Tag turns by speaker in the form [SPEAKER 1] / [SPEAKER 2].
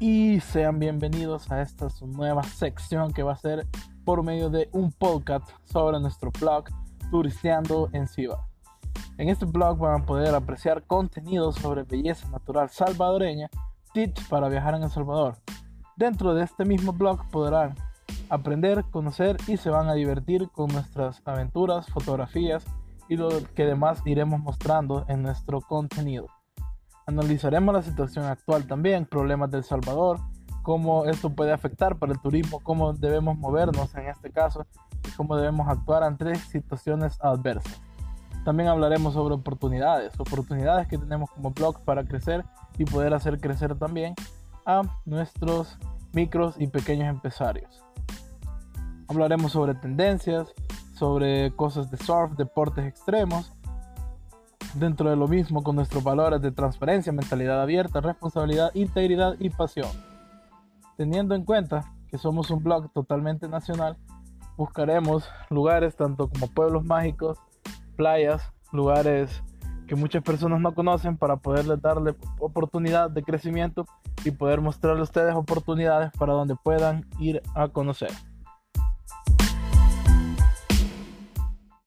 [SPEAKER 1] y sean bienvenidos a esta su nueva sección que va a ser por medio de un podcast sobre nuestro blog Turisteando en Ciba. En este blog van a poder apreciar contenido sobre belleza natural salvadoreña, tips para viajar en El Salvador. Dentro de este mismo blog podrán aprender, conocer y se van a divertir con nuestras aventuras, fotografías y lo que demás iremos mostrando en nuestro contenido. Analizaremos la situación actual también, problemas del Salvador, cómo esto puede afectar para el turismo, cómo debemos movernos en este caso y cómo debemos actuar ante situaciones adversas. También hablaremos sobre oportunidades, oportunidades que tenemos como blog para crecer y poder hacer crecer también a nuestros micros y pequeños empresarios. Hablaremos sobre tendencias, sobre cosas de surf, deportes extremos, dentro de lo mismo con nuestros valores de transparencia, mentalidad abierta, responsabilidad, integridad y pasión. Teniendo en cuenta que somos un blog totalmente nacional, buscaremos lugares tanto como pueblos mágicos, playas, lugares que muchas personas no conocen para poderles darle oportunidad de crecimiento y poder mostrarle a ustedes oportunidades para donde puedan ir a conocer.